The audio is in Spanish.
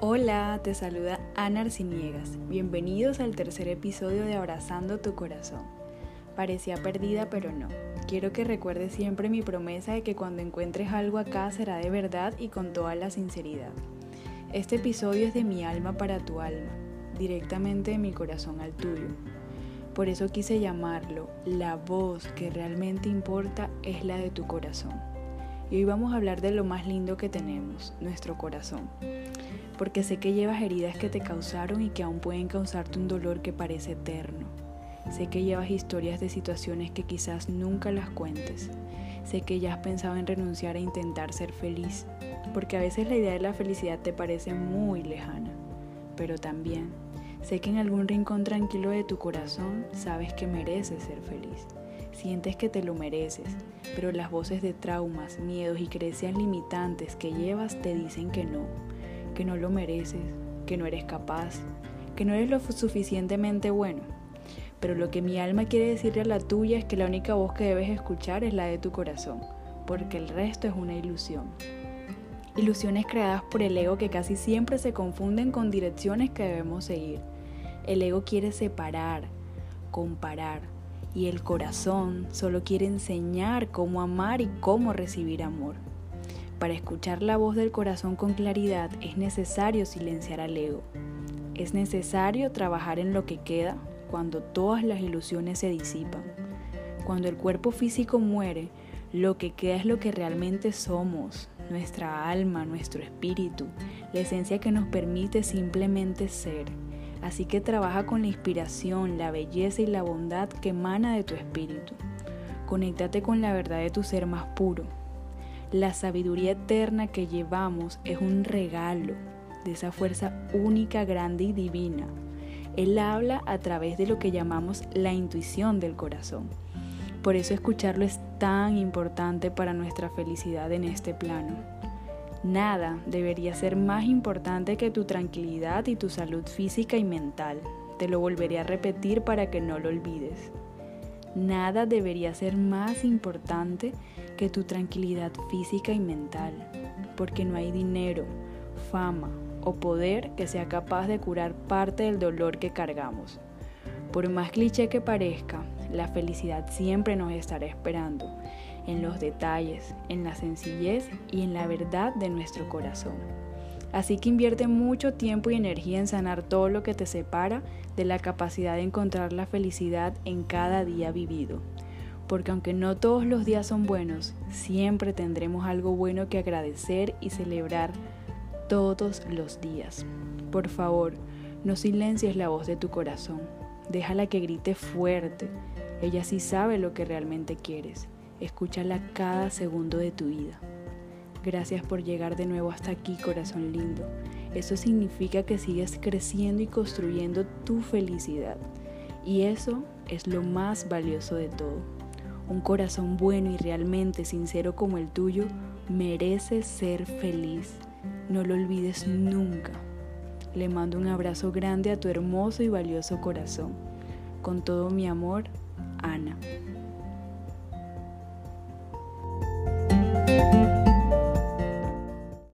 Hola, te saluda Ana Arciniegas. Bienvenidos al tercer episodio de Abrazando tu Corazón. Parecía perdida, pero no. Quiero que recuerdes siempre mi promesa de que cuando encuentres algo acá será de verdad y con toda la sinceridad. Este episodio es de mi alma para tu alma, directamente de mi corazón al tuyo. Por eso quise llamarlo, la voz que realmente importa es la de tu corazón. Y hoy vamos a hablar de lo más lindo que tenemos, nuestro corazón porque sé que llevas heridas que te causaron y que aún pueden causarte un dolor que parece eterno. Sé que llevas historias de situaciones que quizás nunca las cuentes. Sé que ya has pensado en renunciar a intentar ser feliz, porque a veces la idea de la felicidad te parece muy lejana. Pero también sé que en algún rincón tranquilo de tu corazón sabes que mereces ser feliz. Sientes que te lo mereces, pero las voces de traumas, miedos y creencias limitantes que llevas te dicen que no que no lo mereces, que no eres capaz, que no eres lo suficientemente bueno. Pero lo que mi alma quiere decirle a la tuya es que la única voz que debes escuchar es la de tu corazón, porque el resto es una ilusión. Ilusiones creadas por el ego que casi siempre se confunden con direcciones que debemos seguir. El ego quiere separar, comparar, y el corazón solo quiere enseñar cómo amar y cómo recibir amor. Para escuchar la voz del corazón con claridad es necesario silenciar al ego. Es necesario trabajar en lo que queda cuando todas las ilusiones se disipan. Cuando el cuerpo físico muere, lo que queda es lo que realmente somos, nuestra alma, nuestro espíritu, la esencia que nos permite simplemente ser. Así que trabaja con la inspiración, la belleza y la bondad que emana de tu espíritu. Conéctate con la verdad de tu ser más puro, la sabiduría eterna que llevamos es un regalo de esa fuerza única, grande y divina. Él habla a través de lo que llamamos la intuición del corazón. Por eso escucharlo es tan importante para nuestra felicidad en este plano. Nada debería ser más importante que tu tranquilidad y tu salud física y mental. Te lo volveré a repetir para que no lo olvides. Nada debería ser más importante que tu tranquilidad física y mental, porque no hay dinero, fama o poder que sea capaz de curar parte del dolor que cargamos. Por más cliché que parezca, la felicidad siempre nos estará esperando, en los detalles, en la sencillez y en la verdad de nuestro corazón. Así que invierte mucho tiempo y energía en sanar todo lo que te separa de la capacidad de encontrar la felicidad en cada día vivido. Porque aunque no todos los días son buenos, siempre tendremos algo bueno que agradecer y celebrar todos los días. Por favor, no silencies la voz de tu corazón. Déjala que grite fuerte. Ella sí sabe lo que realmente quieres. Escúchala cada segundo de tu vida. Gracias por llegar de nuevo hasta aquí, corazón lindo. Eso significa que sigues creciendo y construyendo tu felicidad. Y eso es lo más valioso de todo. Un corazón bueno y realmente sincero como el tuyo merece ser feliz. No lo olvides nunca. Le mando un abrazo grande a tu hermoso y valioso corazón. Con todo mi amor, Ana.